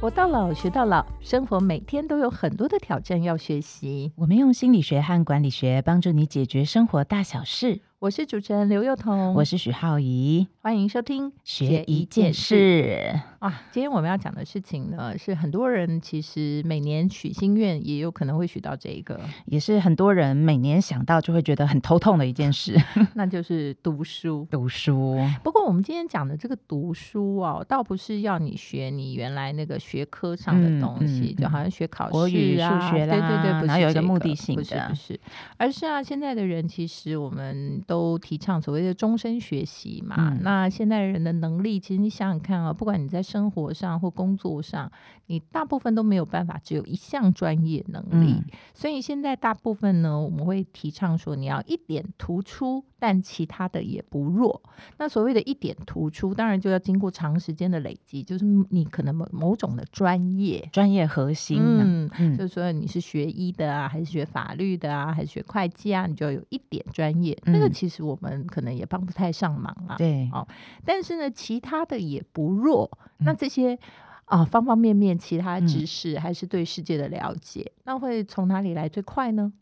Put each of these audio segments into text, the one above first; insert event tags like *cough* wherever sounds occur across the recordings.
活到老，学到老，生活每天都有很多的挑战要学习。我们用心理学和管理学帮助你解决生活大小事。我是主持人刘幼彤，我是许浩怡，欢迎收听学一件事啊。今天我们要讲的事情呢，是很多人其实每年许心愿，也有可能会许到这一个，也是很多人每年想到就会觉得很头痛的一件事，*laughs* 那就是读书。读书。不过我们今天讲的这个读书哦，倒不是要你学你原来那个学科上的东西，就好像学考试啊、数学啦，对对对，然后有一个目的性的，不是，而是啊，现在的人其实我们。都提倡所谓的终身学习嘛？那现代人的能力，其实你想想看啊，不管你在生活上或工作上，你大部分都没有办法只有一项专业能力。所以现在大部分呢，我们会提倡说，你要一点突出，但其他的也不弱。那所谓的一点突出，当然就要经过长时间的累积，就是你可能某某种的专业、专业核心。嗯，就是说你是学医的啊，还是学法律的啊，还是学会计啊，你就要有一点专业。那个。其实我们可能也帮不太上忙啊，对，哦，但是呢，其他的也不弱。那这些啊，方方面面其他知识，还是对世界的了解，那会从哪里来最快呢？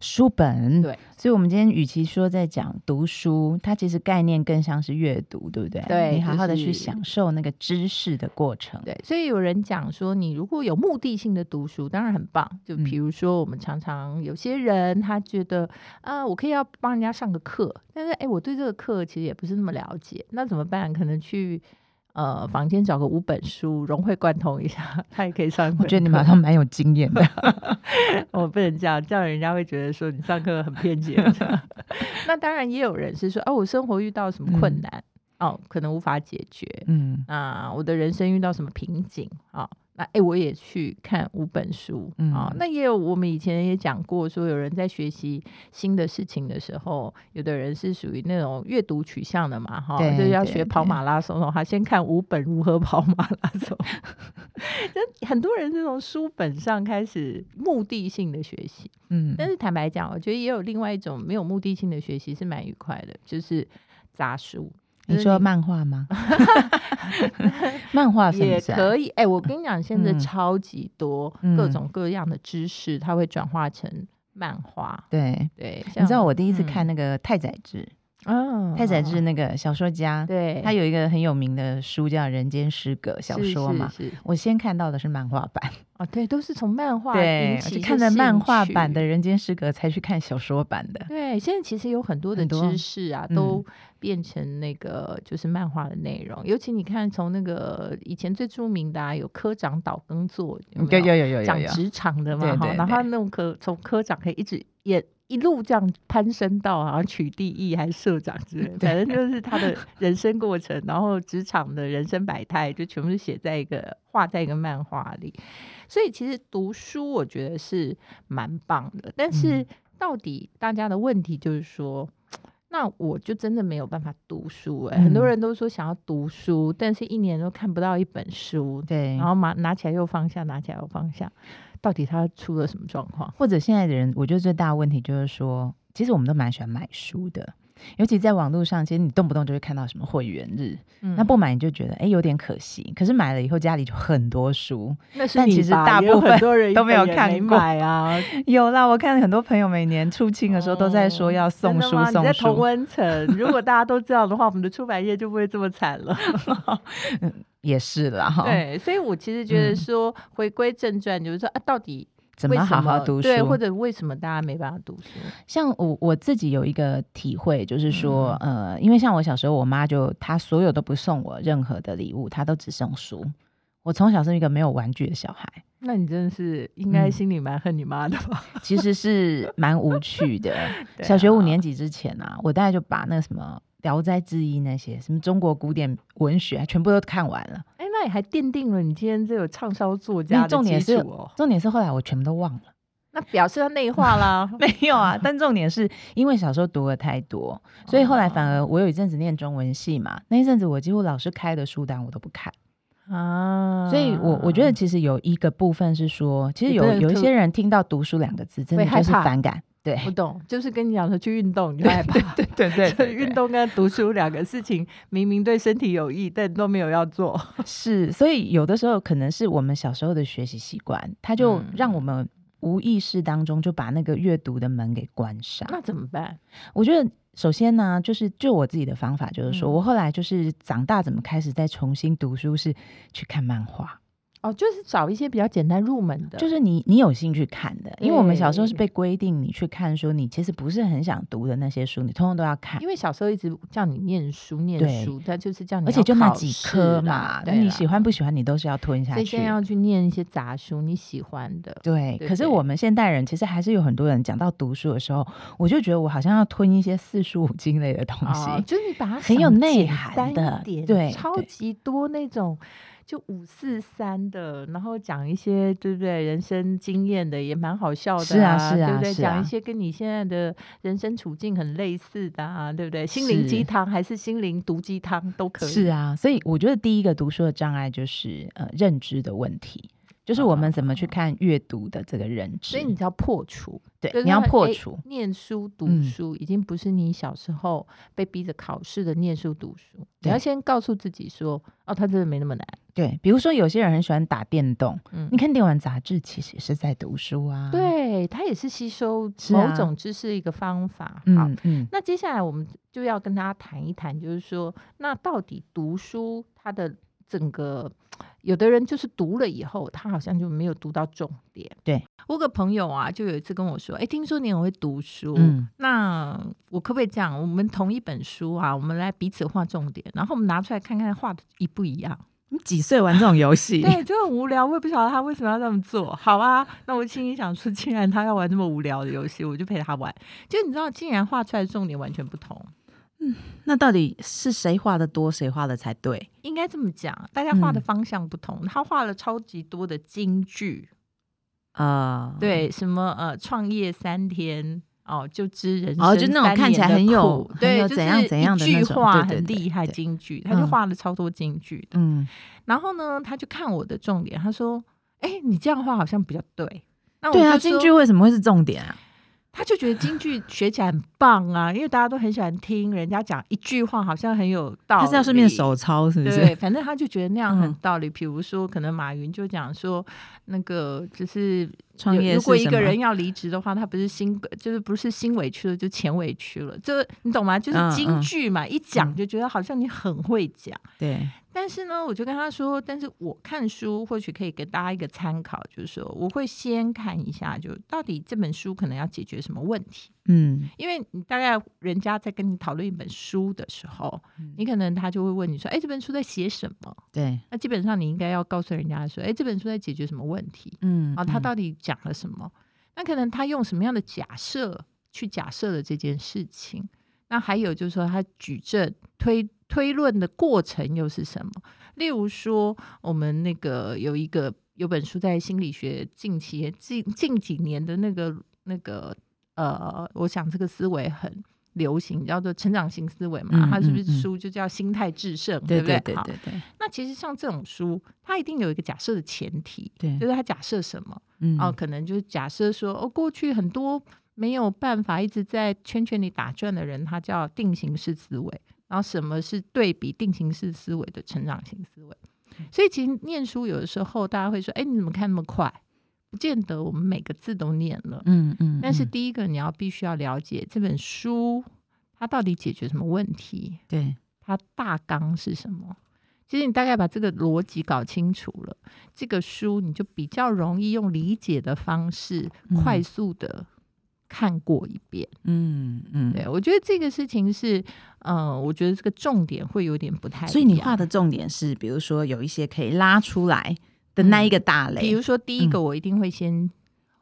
书本对，所以，我们今天与其说在讲读书，它其实概念更像是阅读，对不对？对，你好好的去享受那个知识的过程。对，所以有人讲说，你如果有目的性的读书，当然很棒。就比如说，我们常常有些人他觉得啊，我可以要帮人家上个课，但是哎，我对这个课其实也不是那么了解，那怎么办？可能去。呃，房间找个五本书融会贯通一下，他也可以上。我觉得你马上蛮有经验的。*laughs* 我不能这样，这样人家会觉得说你上课很偏激。*laughs* *laughs* 那当然也有人是说，哦，我生活遇到什么困难，哦，可能无法解决。嗯，啊，我的人生遇到什么瓶颈啊？那哎，我也去看五本书啊。那也有我们以前也讲过，说有人在学习新的事情的时候，有的人是属于那种阅读取向的嘛，哈，就是要学跑马拉松的话，先看五本如何跑马拉松。*laughs* 就很多人是从书本上开始目的性的学习，嗯，但是坦白讲，我觉得也有另外一种没有目的性的学习是蛮愉快的，就是杂书。你说漫画吗？*laughs* 漫画也可以。哎，我跟你讲，现在超级多各种各样的知识，它会转化成漫画。对对，你知道我第一次看那个太宰治。哦，太宰治那个小说家，对，他有一个很有名的书叫《人间失格》小说嘛。是，我先看到的是漫画版。哦，对，都是从漫画对，看了漫画版的《人间失格》才去看小说版的。对，现在其实有很多的知识啊，都变成那个就是漫画的内容。尤其你看，从那个以前最著名的啊，有科长岛耕作，有有有有讲职场的嘛哈，然后那种科从科长可以一直演。一路这样攀升到好像取缔役还是社长之类，*laughs* 反正就是他的人生过程，然后职场的人生百态，就全部是写在一个画在一个漫画里。所以其实读书我觉得是蛮棒的，但是到底大家的问题就是说，那我就真的没有办法读书哎。很多人都说想要读书，但是一年都看不到一本书，对，然后拿拿起来又放下，拿起来又放下。到底他出了什么状况？或者现在的人，我觉得最大的问题就是说，其实我们都蛮喜欢买书的，尤其在网络上，其实你动不动就会看到什么会员日，那不买你就觉得哎有点可惜。可是买了以后家里就很多书，*laughs* 但其实大部分 *laughs* 都没有看过啊。*laughs* 有啦，我看很多朋友每年出清的时候都在说要送书送书。在同温层，如果大家都这样的话，我们的出版业就不会这么惨了。也是啦，对，所以我其实觉得说，回归正传，就是说啊，到底怎么好好读书？对，或者为什么大家没办法读书？像我我自己有一个体会，就是说，呃，因为像我小时候，我妈就她所有都不送我任何的礼物，她都只送书。我从小是一个没有玩具的小孩，那你真的是应该心里蛮恨你妈的吧？其实是蛮无趣的。*laughs* 小学五年级之前啊，我大概就把那个什么。《聊斋志异》那些什么中国古典文学，全部都看完了。哎，那你还奠定了你今天这个畅销作家的基础哦。重点是后来我全部都忘了，那表示他内化啦。*laughs* 没有啊，但重点是因为小时候读的太多，所以后来反而我有一阵子念中文系嘛，那一阵子我几乎老师开的书单我都不看啊。所以我我觉得其实有一个部分是说，其实有有一些人听到读书两个字，真的就是反感。对，不懂，就是跟你讲说去运动，你就害怕。*laughs* 对对 *laughs* 对，运动跟读书两个事情，明明对身体有益，但都没有要做。*laughs* 是，所以有的时候可能是我们小时候的学习习惯，它就让我们无意识当中就把那个阅读的门给关上。那怎么办？我觉得。首先呢，就是就我自己的方法，就是说我后来就是长大怎么开始再重新读书，是去看漫画。哦，就是找一些比较简单入门的，就是你你有兴趣看的，因为我们小时候是被规定你去看书，你其实不是很想读的那些书，你通通都要看。因为小时候一直叫你念书念书，他就是叫你，而且就那几科嘛，那你喜欢不喜欢你都是要吞下去。所以现在要去念一些杂书，你喜欢的。对，可是我们现代人其实还是有很多人讲到读书的时候，我就觉得我好像要吞一些四书五经类的东西，就是你把它很有内涵的，对，超级多那种。就五四三的，然后讲一些对不对人生经验的，也蛮好笑的，是啊是啊，对不对？讲一些跟你现在的人生处境很类似的啊，对不对？心灵鸡汤还是心灵毒鸡汤都可以。是啊，所以我觉得第一个读书的障碍就是呃认知的问题。就是我们怎么去看阅读的这个认知，所以你要破除，对，你要破除。念书读书已经不是你小时候被逼着考试的念书读书，你要先告诉自己说，哦，他真的没那么难。对，比如说有些人很喜欢打电动，嗯，你看电玩杂志其实也是在读书啊，对他也是吸收某种知识一个方法。好，嗯，那接下来我们就要跟大家谈一谈，就是说，那到底读书它的。整个有的人就是读了以后，他好像就没有读到重点。对我个朋友啊，就有一次跟我说：“哎，听说你很会读书，嗯，那我可不可以这样？我们同一本书啊，我们来彼此画重点，然后我们拿出来看看画的一不一样？你几岁玩这种游戏？*laughs* 对，就很无聊。我也不晓得他为什么要这么做。好啊，那我心里想说，既然他要玩这么无聊的游戏，我就陪他玩。就你知道，竟然画出来的重点完全不同。”嗯，那到底是谁画的多，谁画的才对？应该这么讲，大家画的方向不同。他画了超级多的京剧啊，对，什么呃，创业三天哦，就知人生就那种看起来很有对，怎样怎样的句话很厉害，京剧他就画了超多京剧的。嗯，然后呢，他就看我的重点，他说：“哎，你这样画好像比较对。”那对啊，京剧为什么会是重点啊？他就觉得京剧学起来很棒啊，因为大家都很喜欢听人家讲一句话，好像很有道理。他是要顺便手抄，是不是？对，反正他就觉得那样很道理。比如说，可能马云就讲说，那个就是创业，如果一个人要离职的话，他不是心就是不是心委屈了，就钱委屈了。这你懂吗？就是京剧嘛，一讲就觉得好像你很会讲。对。但是呢，我就跟他说，但是我看书或许可以给大家一个参考，就是说我会先看一下，就到底这本书可能要解决什么问题。嗯，因为你大概人家在跟你讨论一本书的时候，你可能他就会问你说，哎，这本书在写什么？对，那基本上你应该要告诉人家说，哎，这本书在解决什么问题？嗯，啊，他到底讲了什么？那可能他用什么样的假设去假设了这件事情？那还有就是说，他举证推。推论的过程又是什么？例如说，我们那个有一个有本书在心理学近期近近几年的那个那个呃，我想这个思维很流行，叫做成长型思维嘛。它是不是书就叫心态制胜，对不对？对对对。那其实像这种书，它一定有一个假设的前提，对，就是它假设什么？嗯，哦，可能就是假设说，哦，过去很多没有办法一直在圈圈里打转的人，他叫定型式思维。然后什么是对比定型式思维的成长型思维？所以其实念书有的时候大家会说：“哎，你怎么看那么快？”不见得我们每个字都念了。嗯嗯。但是第一个你要必须要了解这本书它到底解决什么问题？对，它大纲是什么？其实你大概把这个逻辑搞清楚了，这个书你就比较容易用理解的方式快速的。看过一遍，嗯嗯，对我觉得这个事情是，呃，我觉得这个重点会有点不太，所以你画的重点是，比如说有一些可以拉出来的那一个大类，比如说第一个，我一定会先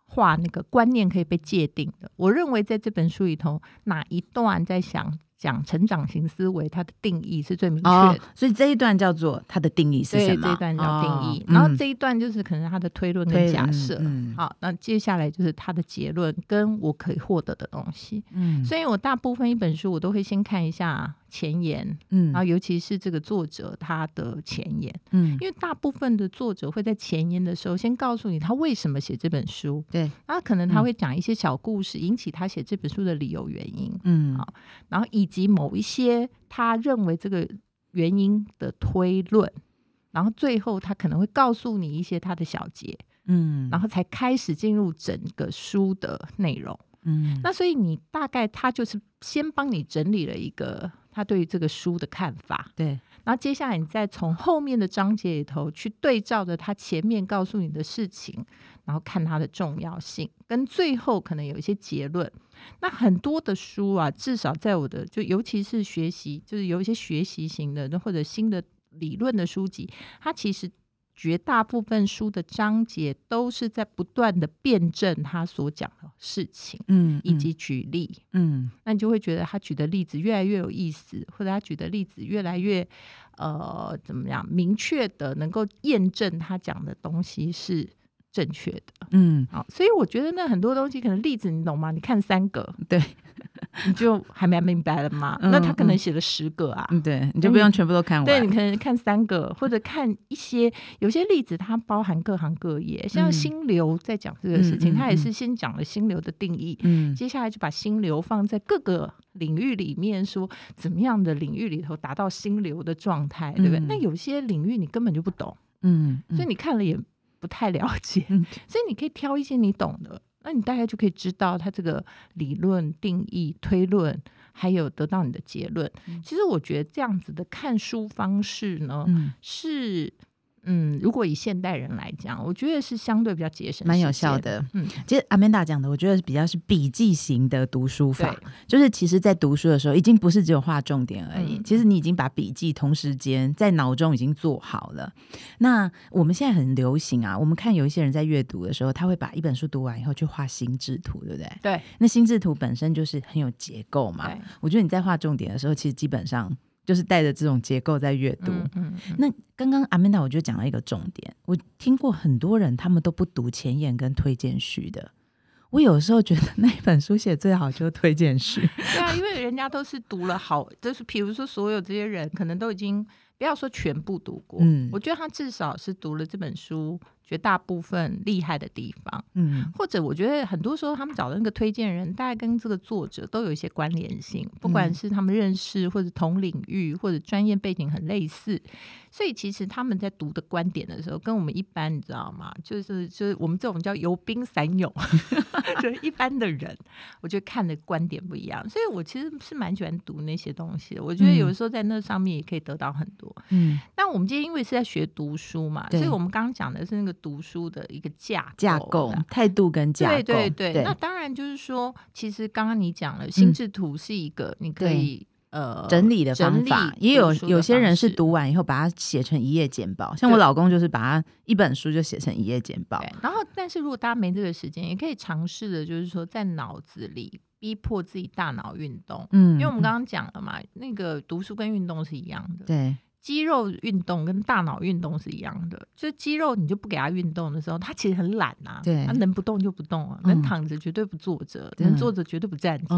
画那个观念可以被界定的。我认为在这本书里头，哪一段在想讲成长型思维，它的定义是最明确的，所以这一段叫做它的定义是什么？对这一段叫定义，然后这一段就是可能它的推论跟假设。好，那接下来就是它的结论跟我可以获得的东西。嗯，所以我大部分一本书我都会先看一下前言，嗯，然后尤其是这个作者他的前言，嗯，因为大部分的作者会在前言的时候先告诉你他为什么写这本书，对，那可能他会讲一些小故事引起他写这本书的理由原因，嗯，好，然后以及某一些他认为这个原因的推论，然后最后他可能会告诉你一些他的小结，嗯，然后才开始进入整个书的内容，嗯，那所以你大概他就是先帮你整理了一个他对于这个书的看法，对，然后接下来你再从后面的章节里头去对照着他前面告诉你的事情，然后看它的重要性，跟最后可能有一些结论。那很多的书啊，至少在我的就尤其是学习，就是有一些学习型的或者新的理论的书籍，它其实绝大部分书的章节都是在不断的辩证他所讲的事情，嗯，以及举例，嗯，那你就会觉得他举的例子越来越有意思，或者他举的例子越来越呃怎么样明确的能够验证他讲的东西是。正确的，嗯，好，所以我觉得那很多东西可能例子你懂吗？你看三个，*laughs* 对，你就还没明白了吗？那他可能写了十个啊，对，你就不用全部都看完，对你可能看三个或者看一些，有些例子它包含各行各业，像心流在讲这个事情，他也是先讲了心流的定义，嗯，接下来就把心流放在各个领域里面，说怎么样的领域里头达到心流的状态，对不对？那有些领域你根本就不懂，嗯，所以你看了也。不太了解，所以你可以挑一些你懂的，那你大概就可以知道它这个理论定义、推论，还有得到你的结论。其实我觉得这样子的看书方式呢，是。嗯，如果以现代人来讲，我觉得是相对比较节省、蛮有效的。嗯，其实阿曼达讲的，我觉得比较是笔记型的读书法，就是其实，在读书的时候，已经不是只有画重点而已。其实你已经把笔记同时间在脑中已经做好了。那我们现在很流行啊，我们看有一些人在阅读的时候，他会把一本书读完以后去画心智图，对不对？对。那心智图本身就是很有结构嘛。我觉得你在画重点的时候，其实基本上。就是带着这种结构在阅读。那刚刚阿曼达我就讲了一个重点，我听过很多人他们都不读前言跟推荐序的。我有时候觉得那本书写最好就是推荐序。对啊，因为人家都是读了好，就是比如说所有这些人可能都已经不要说全部读过，嗯，我觉得他至少是读了这本书。绝大部分厉害的地方，嗯，或者我觉得很多时候他们找的那个推荐人，大概跟这个作者都有一些关联性，不管是他们认识或者同领域或者专业背景很类似，所以其实他们在读的观点的时候，跟我们一般你知道吗？就是就是我们这种叫游兵散勇，*laughs* 就是一般的人，我觉得看的观点不一样，所以我其实是蛮喜欢读那些东西的。我觉得有的时候在那上面也可以得到很多。嗯，那我们今天因为是在学读书嘛，所以我们刚刚讲的是那个。读书的一个架架构态度跟架构，对对对。那当然就是说，其实刚刚你讲了，心智图是一个你可以呃整理的方法，也有有些人是读完以后把它写成一页简报，像我老公就是把它一本书就写成一页简报。然后，但是如果大家没这个时间，也可以尝试的，就是说在脑子里逼迫自己大脑运动。嗯，因为我们刚刚讲了嘛，那个读书跟运动是一样的。对。肌肉运动跟大脑运动是一样的，就是肌肉你就不给他运动的时候，他其实很懒呐，他能不动就不动啊，能躺着绝对不坐着，能坐着绝对不站着。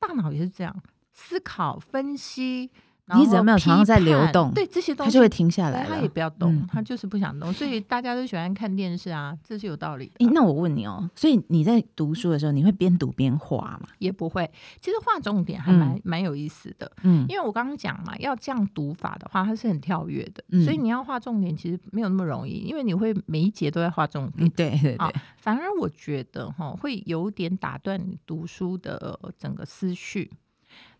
大脑也是这样，思考分析。你只要没有常常在流动，对这些东西，他就会停下来。他也不要动，他就是不想动。所以大家都喜欢看电视啊，这是有道理的。那我问你哦，所以你在读书的时候，你会边读边画吗？也不会。其实画重点还蛮蛮有意思的。嗯，因为我刚刚讲嘛，要这样读法的话，它是很跳跃的。所以你要画重点，其实没有那么容易，因为你会每一节都在画重点。对对对。反而我觉得哈，会有点打断你读书的整个思绪。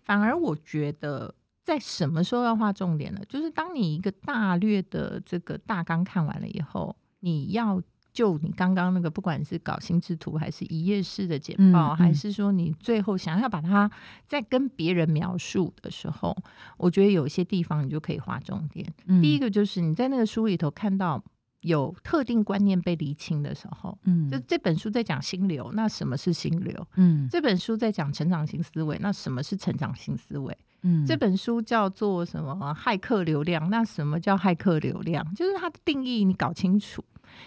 反而我觉得。在什么时候要画重点呢？就是当你一个大略的这个大纲看完了以后，你要就你刚刚那个，不管是搞心智图，还是一页式的简报，还是说你最后想要把它再跟别人描述的时候，我觉得有一些地方你就可以画重点。第一个就是你在那个书里头看到有特定观念被厘清的时候，嗯，就这本书在讲心流，那什么是心流？嗯，这本书在讲成长型思维，那什么是成长型思维？嗯，这本书叫做什么？骇客流量？那什么叫骇客流量？就是它的定义你搞清楚，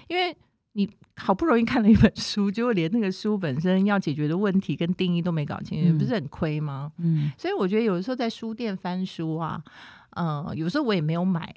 因为你好不容易看了一本书，结果连那个书本身要解决的问题跟定义都没搞清楚，不是很亏吗？嗯，所以我觉得有的时候在书店翻书啊，嗯，有时候我也没有买，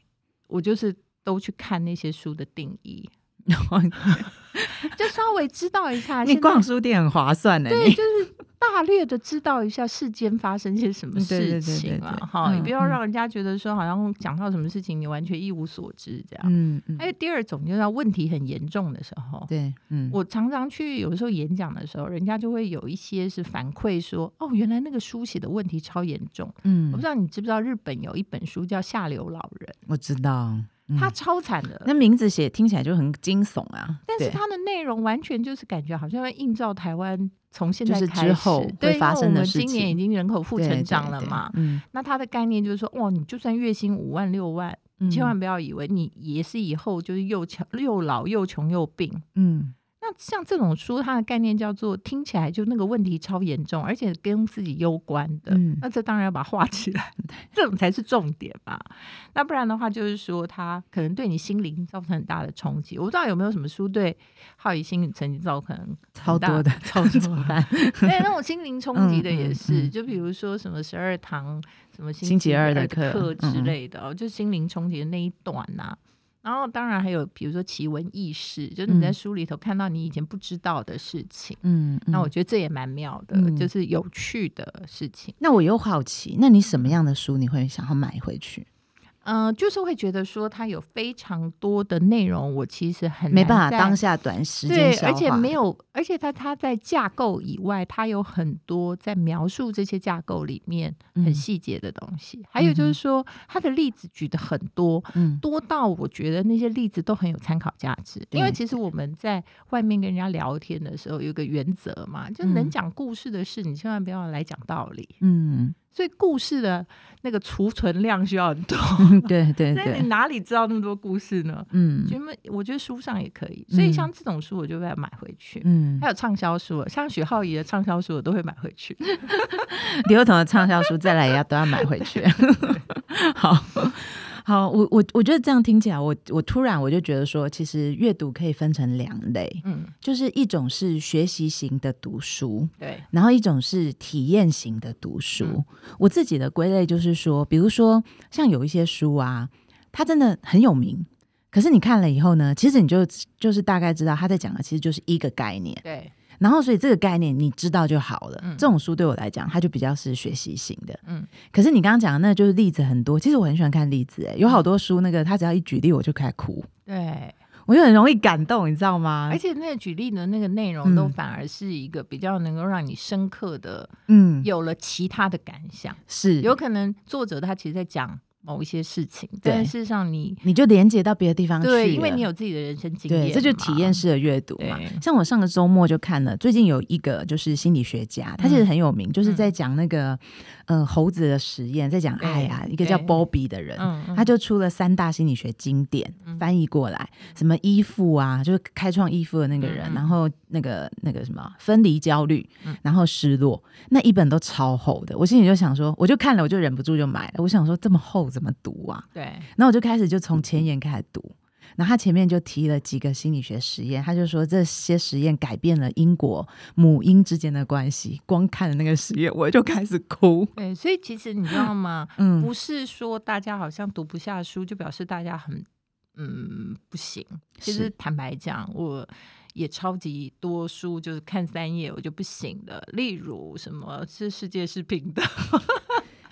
我就是都去看那些书的定义。*laughs* 就稍微知道一下，你逛书店很划算呢。对，就是大略的知道一下世间发生些什么事情啊，哈，你不要让人家觉得说好像讲到什么事情你完全一无所知这样。嗯嗯。还有第二种，就是问题很严重的时候，对，嗯，我常常去有的时候演讲的时候，人家就会有一些是反馈说，哦，原来那个书写的问题超严重。嗯，我不知道你知不知道日本有一本书叫《下流老人》，我知道。他超惨的，那名字写听起来就很惊悚啊！但是它的内容完全就是感觉好像要映照台湾从现在开始之后会发生的事情。今年已经人口负成长了嘛，嗯，那它的概念就是说，哇，你就算月薪五万六万，千万不要以为你也是以后就是又穷又老又穷又病，嗯。像这种书，它的概念叫做听起来就那个问题超严重，而且跟自己攸关的，那这当然要把它画起来，*laughs* 这种才是重点嘛。那不然的话，就是说它可能对你心灵造成很大的冲击。我不知道有没有什么书对浩宇心灵曾经造成超多的超多的，对那种心灵冲击的也是，就比如说什么十二堂什么星期二的课之类的，就心灵冲击的那一段呐。然后当然还有，比如说奇闻异事，就是你在书里头看到你以前不知道的事情，嗯，那我觉得这也蛮妙的，就是有趣的事情。那我又好奇，那你什么样的书你会想要买回去？嗯，就是会觉得说它有非常多的内容，我其实很没办法当下短时间对，而且没有，而且它它在架构以外，它有很多在描述这些架构里面很细节的东西。还有就是说，它的例子举的很多，多到我觉得那些例子都很有参考价值。因为其实我们在外面跟人家聊天的时候，有个原则嘛，就能讲故事的事，你千万不要来讲道理。嗯。所以故事的那个储存量需要很多，对对 *laughs* 对。那你哪里知道那么多故事呢？嗯，因为我觉得书上也可以。所以像这种书，我就会买回去。嗯，还有畅销书，像许浩怡的畅销书，我都会买回去。*laughs* 李幼彤的畅销书再来也要都要买回去。*laughs* 好。好，我我我觉得这样听起来，我我突然我就觉得说，其实阅读可以分成两类，嗯，就是一种是学习型的读书，对，然后一种是体验型的读书。我自己的归类就是说，比如说像有一些书啊，它真的很有名，可是你看了以后呢，其实你就就是大概知道他在讲的其实就是一个概念，对。然后，所以这个概念你知道就好了。这种书对我来讲，它就比较是学习型的。嗯，可是你刚刚讲的那就是例子很多。其实我很喜欢看例子，哎，有好多书，那个他只要一举例，我就开始哭。对，我就很容易感动，你知道吗？而且那个举例的那个内容，都反而是一个比较能够让你深刻的，嗯，有了其他的感想。是，有可能作者他其实在讲。某一些事情，但事实上你你就连接到别的地方去，对，因为你有自己的人生经验，这就体验式的阅读嘛。像我上个周末就看了，最近有一个就是心理学家，他其实很有名，就是在讲那个呃猴子的实验，在讲爱啊，一个叫 Bobby 的人，他就出了三大心理学经典，翻译过来，什么依附啊，就是开创依附的那个人，然后那个那个什么分离焦虑，然后失落，那一本都超厚的，我心里就想说，我就看了，我就忍不住就买了，我想说这么厚。怎么读啊？对，然后我就开始就从前言开始读，然后他前面就提了几个心理学实验，他就说这些实验改变了英国母婴之间的关系。光看了那个实验，我就开始哭。对，所以其实你知道吗？嗯，不是说大家好像读不下书，就表示大家很嗯不行。其实坦白讲，我也超级多书，就是看三页我就不行了。例如什么是世界是平等。*laughs*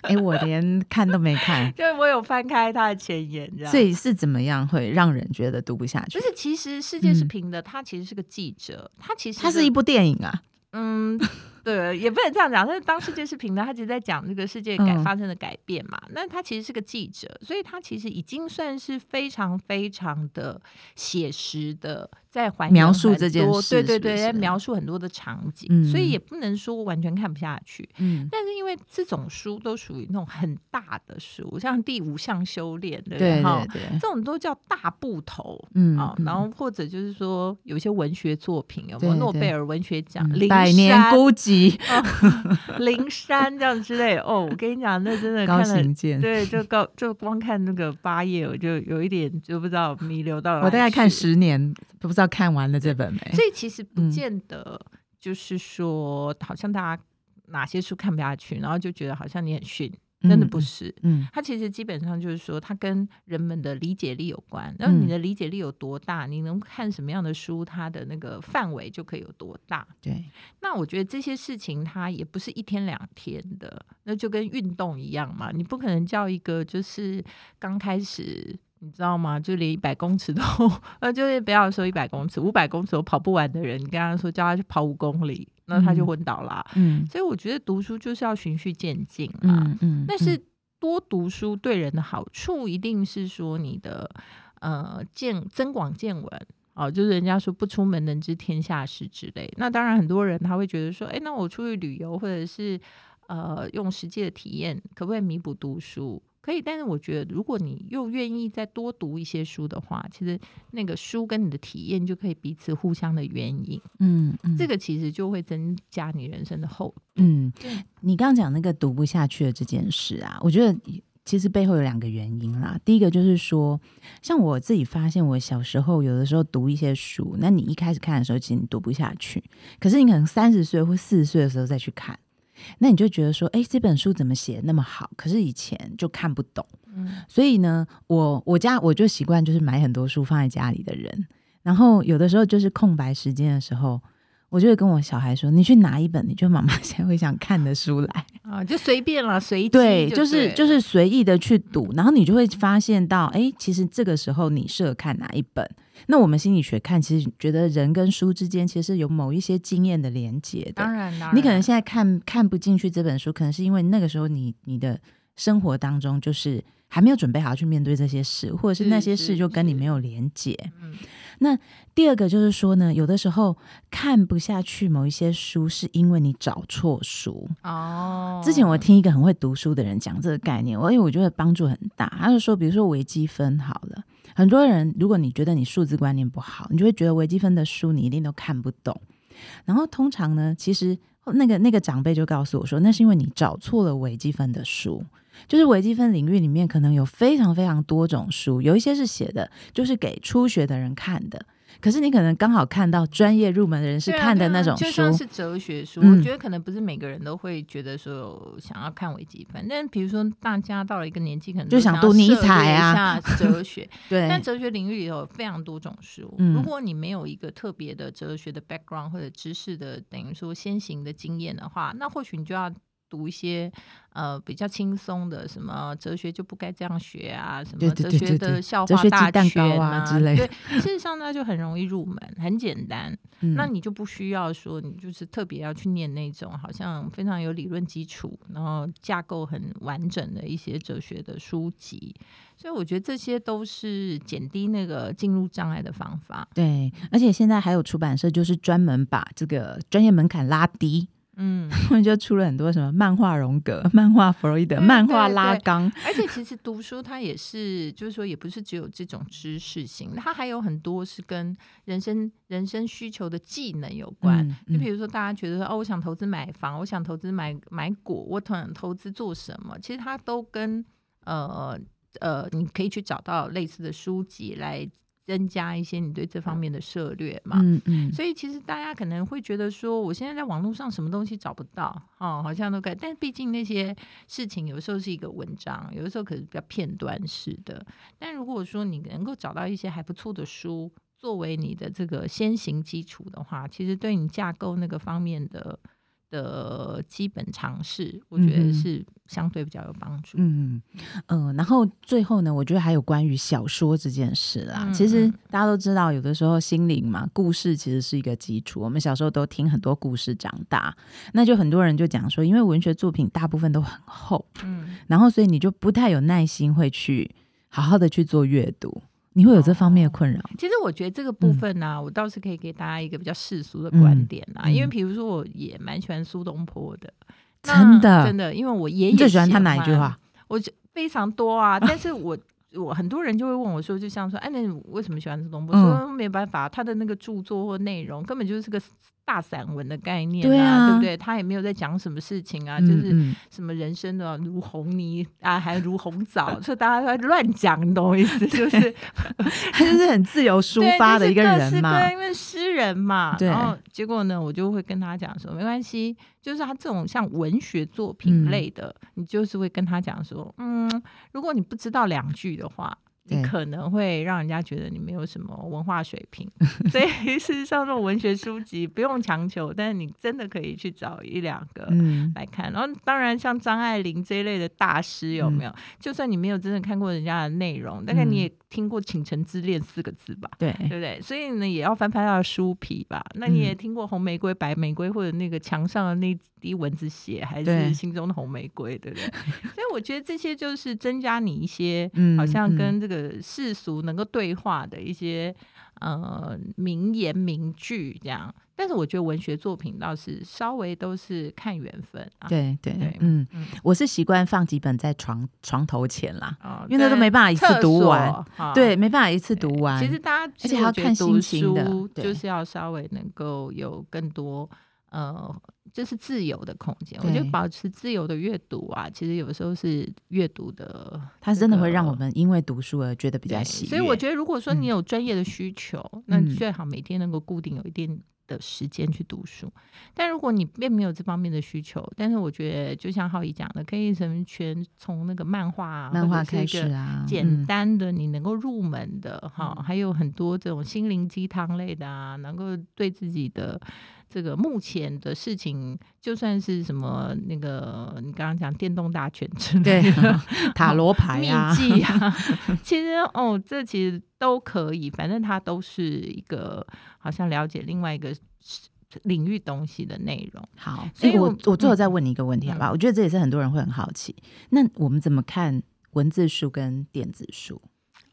哎，我连看都没看，*laughs* 就我有翻开他的前言，这样。所以是怎么样会让人觉得读不下去？就是其实世界是平的，他其实是个记者，他其实他是一部电影啊。嗯，对，也不能这样讲。但是当世界是平的，他其实在讲这个世界改发生的改变嘛。那他其实是个记者，所以他其实已经算是非常非常的写实的。在还描述这件事，对对对，在描述很多的场景，所以也不能说完全看不下去。嗯，但是因为这种书都属于那种很大的书，像第五项修炼，对对对，这种都叫大部头，嗯啊，然后或者就是说有一些文学作品，有没有诺贝尔文学奖，百年孤寂，*laughs* 灵山这样之类。哦，我跟你讲，那真的高行健，对，就高就光看那个八页，我就有一点就不知道弥留到。我大概看十年都不知道。看完了这本没？所以其实不见得就是说，好像大家哪些书看不下去，然后就觉得好像你很逊，真的不是。嗯，它其实基本上就是说，它跟人们的理解力有关。然后你的理解力有多大，你能看什么样的书，它的那个范围就可以有多大。对。那我觉得这些事情它也不是一天两天的，那就跟运动一样嘛，你不可能叫一个就是刚开始。你知道吗？就连一百公尺都，呃，就是不要说一百公尺，五百公尺都跑不完的人，你跟他说叫他去跑五公里，那他就昏倒了。嗯，所以我觉得读书就是要循序渐进啦。嗯嗯。但是多读书对人的好处，一定是说你的呃见增广见闻哦，就是人家说不出门能知天下事之类。那当然很多人他会觉得说，哎，那我出去旅游或者是呃用实际的体验，可不可以弥补读书？可以，但是我觉得，如果你又愿意再多读一些书的话，其实那个书跟你的体验就可以彼此互相的援引。嗯，这个其实就会增加你人生的厚度。嗯，你刚刚讲那个读不下去的这件事啊，我觉得其实背后有两个原因啦。第一个就是说，像我自己发现，我小时候有的时候读一些书，那你一开始看的时候，其实你读不下去，可是你可能三十岁或四十岁的时候再去看。那你就觉得说，哎，这本书怎么写那么好？可是以前就看不懂，嗯，所以呢，我我家我就习惯就是买很多书放在家里的人，然后有的时候就是空白时间的时候。我就会跟我小孩说：“你去拿一本你觉得妈妈 *laughs* 现在会想看的书来啊，就随便了，随对，就是就是随意的去读，然后你就会发现到，哎，其实这个时候你适合看哪一本？那我们心理学看，其实觉得人跟书之间其实有某一些经验的连接的。当然，你可能现在看看不进去这本书，可能是因为那个时候你你的生活当中就是还没有准备好去面对这些事，或者是那些事就跟你没有连接。嗯。那第二个就是说呢，有的时候看不下去某一些书，是因为你找错书哦。之前我听一个很会读书的人讲这个概念，我因为我觉得帮助很大。他就说，比如说微积分好了，很多人如果你觉得你数字观念不好，你就会觉得微积分的书你一定都看不懂。然后通常呢，其实那个那个长辈就告诉我说，那是因为你找错了微积分的书。就是微积分领域里面可能有非常非常多种书，有一些是写的，就是给初学的人看的。可是你可能刚好看到专业入门的人是看的那种书，就像是哲学书。我觉得可能不是每个人都会觉得说想要看微积分，但比如说大家到了一个年纪，可能就想读尼采啊，哲学。*laughs* 对，但哲学领域里头有非常多种书。如果你没有一个特别的哲学的 background 或者知识的等于说先行的经验的话，那或许你就要。读一些呃比较轻松的，什么哲学就不该这样学啊，什么哲学的笑话大全啊之类的。对，事实上呢就很容易入门，很简单。*laughs* 那你就不需要说你就是特别要去念那种好像非常有理论基础，然后架构很完整的一些哲学的书籍。所以我觉得这些都是减低那个进入障碍的方法。对，而且现在还有出版社就是专门把这个专业门槛拉低。嗯，*laughs* 他们就出了很多什么漫画荣格、*laughs* 漫画弗洛伊德、漫画拉冈，而且其实读书它也是，就是说也不是只有这种知识型，它还有很多是跟人生人生需求的技能有关。就比如说大家觉得说哦，我想投资买房，我想投资买买股，我想投资做什么？其实它都跟呃呃，你可以去找到类似的书籍来。增加一些你对这方面的涉略嘛，嗯嗯，所以其实大家可能会觉得说，我现在在网络上什么东西找不到，哦，好像都可以，但毕竟那些事情有时候是一个文章，有的时候可能比较片段式的。但如果说你能够找到一些还不错的书，作为你的这个先行基础的话，其实对你架构那个方面的。的基本常识，我觉得是相对比较有帮助。嗯嗯，然后最后呢，我觉得还有关于小说这件事啦。其实大家都知道，有的时候心灵嘛，故事其实是一个基础。我们小时候都听很多故事长大，那就很多人就讲说，因为文学作品大部分都很厚，嗯，然后所以你就不太有耐心会去好好的去做阅读。你会有这方面的困扰？其实我觉得这个部分呢，我倒是可以给大家一个比较世俗的观点啦。因为比如说，我也蛮喜欢苏东坡的，真的真的，因为我爷爷最喜欢他哪一句话？我非常多啊，但是我。*laughs* 我很多人就会问我说，就像说，哎，那你为什么喜欢苏东坡？说没办法，他的那个著作或内容根本就是个。大散文的概念啊，对不对？他也没有在讲什么事情啊，就是什么人生的如红泥啊，还如红枣，所以大家都在乱讲，你懂我意思？就是他就是很自由抒发的一个人嘛，因为诗人嘛。然后结果呢，我就会跟他讲说，没关系，就是他这种像文学作品类的，你就是会跟他讲说，嗯，如果你不知道两句的话。你可能会让人家觉得你没有什么文化水平，*laughs* 所以事实上，这种文学书籍不用强求，但是你真的可以去找一两个来看。然后，当然像张爱玲这一类的大师，有没有？就算你没有真的看过人家的内容，大概你也听过《倾城之恋》四个字吧？对，对不对？所以呢，也要翻翻他的书皮吧？那你也听过红玫瑰、白玫瑰，或者那个墙上的那滴蚊子血，还是心中的红玫瑰，对不对？*laughs* 所以我觉得这些就是增加你一些，好像跟这个。世俗能够对话的一些呃名言名句这样，但是我觉得文学作品倒是稍微都是看缘分。对对对，嗯，我是习惯放几本在床床头前啦，因为那都没办法一次读完，对，没办法一次读完。其实大家而且还要看心情的，就是要稍微能够有更多呃。就是自由的空间，我觉得保持自由的阅读啊，其实有时候是阅读的，它真的会让我们因为读书而觉得比较喜所以我觉得，如果说你有专业的需求，那最好每天能够固定有一定的时间去读书。但如果你并没有这方面的需求，但是我觉得，就像浩怡讲的，可以从全从那个漫画、漫画开始啊，简单的你能够入门的哈，还有很多这种心灵鸡汤类的啊，能够对自己的。这个目前的事情，就算是什么那个，你刚刚讲电动大全之类的 *laughs* 塔罗牌啊、秘籍啊，*laughs* 其实哦，这其实都可以，反正它都是一个好像了解另外一个领域东西的内容。好，所以我我最后再问你一个问题好吧？我觉得这也是很多人会很好奇，那我们怎么看文字书跟电子书？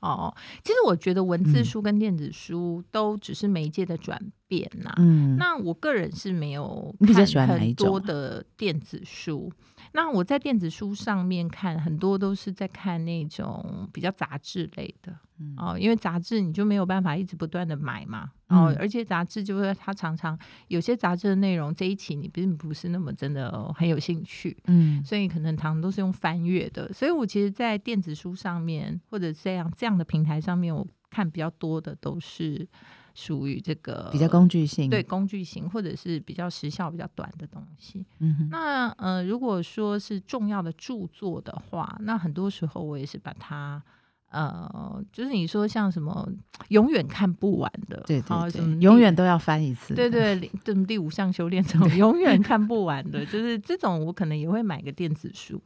哦，其实我觉得文字书跟电子书都只是媒介的转变呐。嗯，那我个人是没有看很多的电子书。那我在电子书上面看很多都是在看那种比较杂志类的哦，因为杂志你就没有办法一直不断的买嘛。哦，而且杂志就是它常常有些杂志的内容这一期你并不是那么真的很有兴趣，嗯，所以可能常常都是用翻阅的。所以我其实，在电子书上面或者这样这样的平台上面，我看比较多的都是。属于这个比较工具性，对工具型或者是比较时效比较短的东西。嗯，那呃，如果说是重要的著作的话，那很多时候我也是把它。呃，就是你说像什么永远看不完的，对对对，永远都要翻一次，对对，这第五项修炼这种永远 *laughs* 看不完的，就是这种我可能也会买个电子书。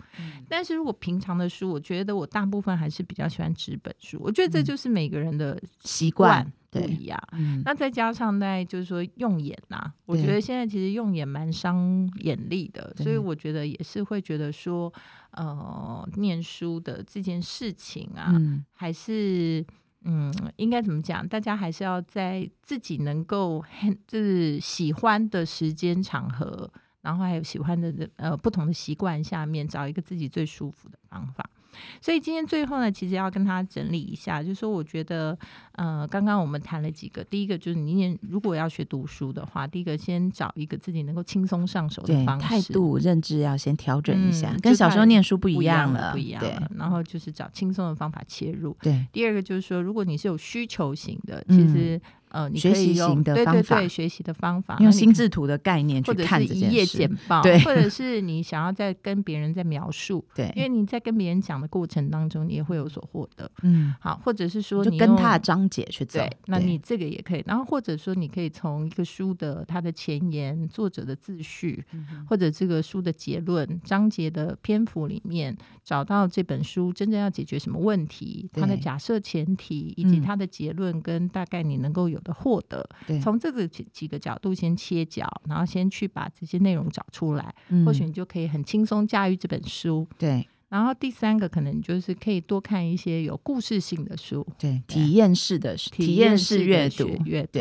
但是如果平常的书，我觉得我大部分还是比较喜欢纸本书。我觉得这就是每个人的习惯不一样。那再加上在就是说用眼呐，我觉得现在其实用眼蛮伤眼力的，所以我觉得也是会觉得说。呃，念书的这件事情啊，还是嗯，应该怎么讲？大家还是要在自己能够很就是喜欢的时间场合，然后还有喜欢的呃不同的习惯下面，找一个自己最舒服的方法。所以今天最后呢，其实要跟他整理一下，就是说，我觉得，呃，刚刚我们谈了几个，第一个就是你念如果要学读书的话，第一个先找一个自己能够轻松上手的方式，态度认知要先调整一下，跟小时候念书不一样了，不一样了。然后就是找轻松的方法切入。对，第二个就是说，如果你是有需求型的，其实。呃，你可以用对对对学习的方法，用心智图的概念去看这件事，一页简报，对，或者。是你想要在跟别人在描述，对，因为你在跟别人讲的过程当中，你也会有所获得，嗯，好，或者是说你跟他的章节去走，那你这个也可以，然后或者说你可以从一个书的它的前言、作者的自序，或者这个书的结论、章节的篇幅里面，找到这本书真正要解决什么问题，它的假设前提以及它的结论跟大概你能够有的获得。从这个几几个角度先切角，然后先去把这些内容找出来，或许你就可以很轻松驾驭这本书。对，然后第三个可能就是可以多看一些有故事性的书，对，体验式的体验式阅读，阅读。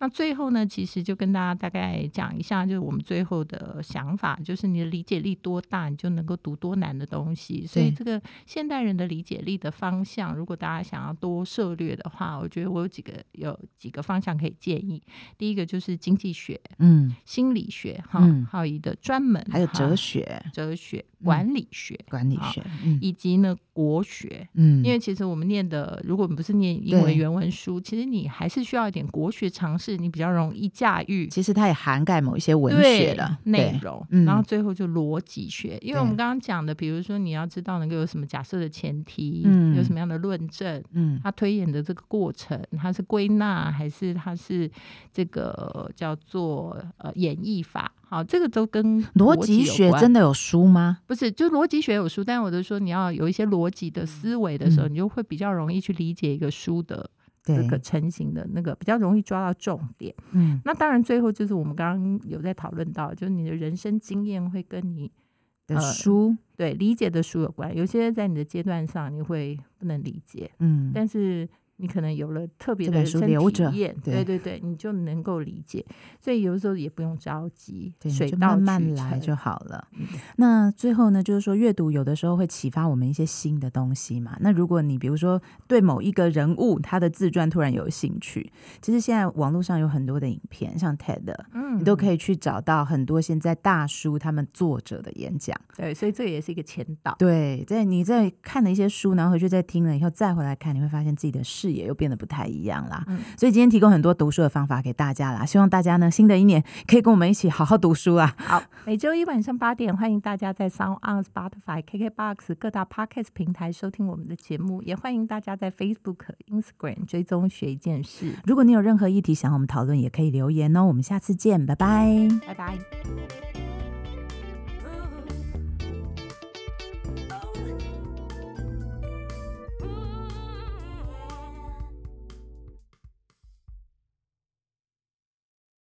那最后呢，其实就跟大家大概讲一下，就是我们最后的想法，就是你的理解力多大，你就能够读多难的东西。所以这个现代人的理解力的方向，如果大家想要多涉略的话，我觉得我有几个有几个方向可以建议。第一个就是经济学，嗯，心理学，哈，还有一个专门，还有哲学，哲学。管理学，管理学，以及呢国学，嗯，因为其实我们念的，如果你不是念英文原文书，其实你还是需要一点国学常识，你比较容易驾驭。其实它也涵盖某一些文学的内容，然后最后就逻辑学，因为我们刚刚讲的，比如说你要知道能够有什么假设的前提，嗯，有什么样的论证，嗯，它推演的这个过程，它是归纳还是它是这个叫做呃演绎法。好，这个都跟逻辑学真的有书吗？不是，就逻辑学有书，但我就说你要有一些逻辑的思维的时候，你就会比较容易去理解一个书的这个成型的那个，比较容易抓到重点。嗯，那当然最后就是我们刚刚有在讨论到，就是你的人生经验会跟你的书对理解的书有关，有些在你的阶段上你会不能理解，嗯，但是。你可能有了特别的人生体验，对对对，你就能够理解。所以有的时候也不用着急，水到慢慢来就好了。那最后呢，就是说阅读有的时候会启发我们一些新的东西嘛。那如果你比如说对某一个人物他的自传突然有兴趣，其实现在网络上有很多的影片，像 TED，嗯，你都可以去找到很多现在大叔他们作者的演讲。对，所以这也是一个前导。对，在你在看了一些书，然后回去再听了以后，再回来看，你会发现自己的视野又变得不太一样啦。所以今天提供很多读书的方法给大家啦，希望大家呢新的一年可以跟我们一起好好读书啊。好，每周一晚上八点，欢迎大家在 Sound on Spotify、KKBox 各大 Podcast 平台收听我们的节目，也欢迎大家在 Facebook、Instagram 追踪学一件事。如果你有任何议题想我们讨论，也可以留言哦。我们下次见，拜拜，拜拜。